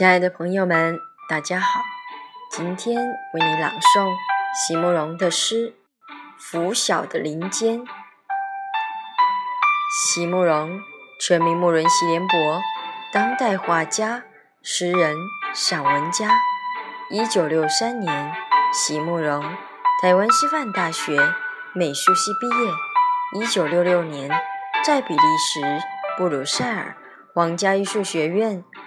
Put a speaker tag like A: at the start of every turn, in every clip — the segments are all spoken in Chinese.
A: 亲爱的朋友们，大家好！今天为你朗诵席慕容的诗《拂晓的林间》。席慕容，全名慕容席联博，当代画家、诗人、散文家。一九六三年，席慕容台湾师范大学美术系毕业。一九六六年，在比利时布鲁塞尔皇家艺术学院。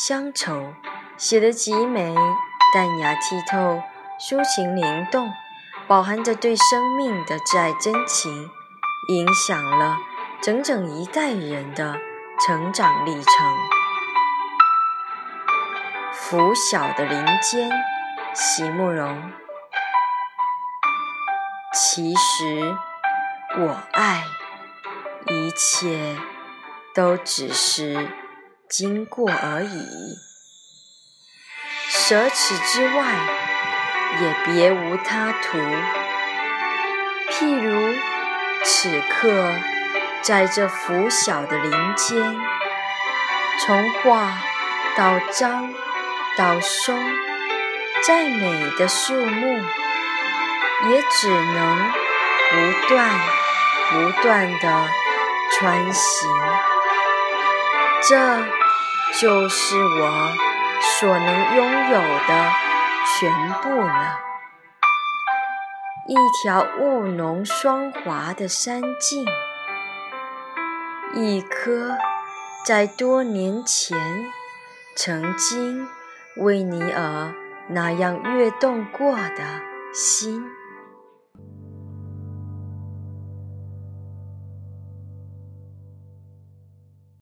A: 乡愁写得极美，淡雅剔透，抒情灵动，饱含着对生命的挚爱真情，影响了整整一代人的成长历程。拂晓的林间，席慕容。其实我爱，一切都只是。经过而已，舍此之外，也别无他途。譬如此刻，在这拂晓的林间，从画到章到松，再美的树木，也只能不断不断的穿行。这。就是我所能拥有的全部了。一条雾浓霜华的山径，一颗在多年前曾经为你而那样跃动过的心。